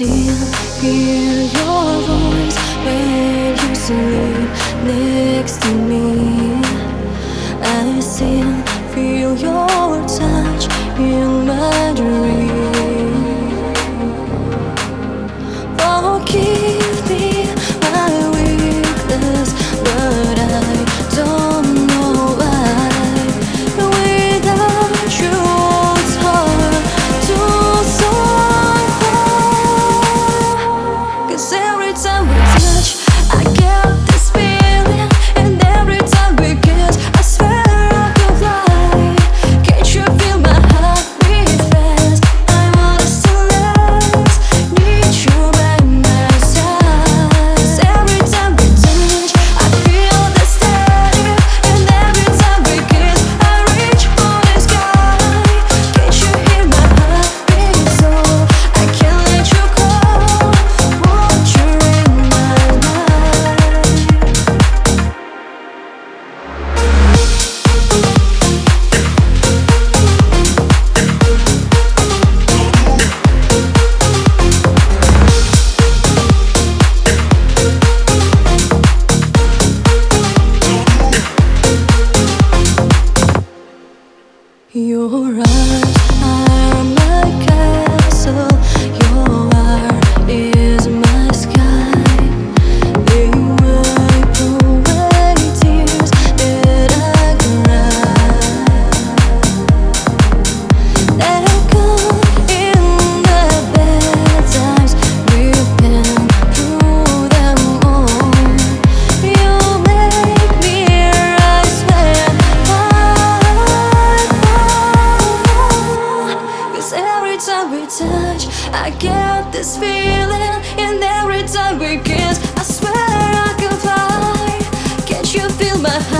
still hear your voice when you sleep next to me. I still every time we touch Your eyes are my castle. every time we touch, I get this feeling. And every time we kiss, I swear I can fly. Can't you feel my heart?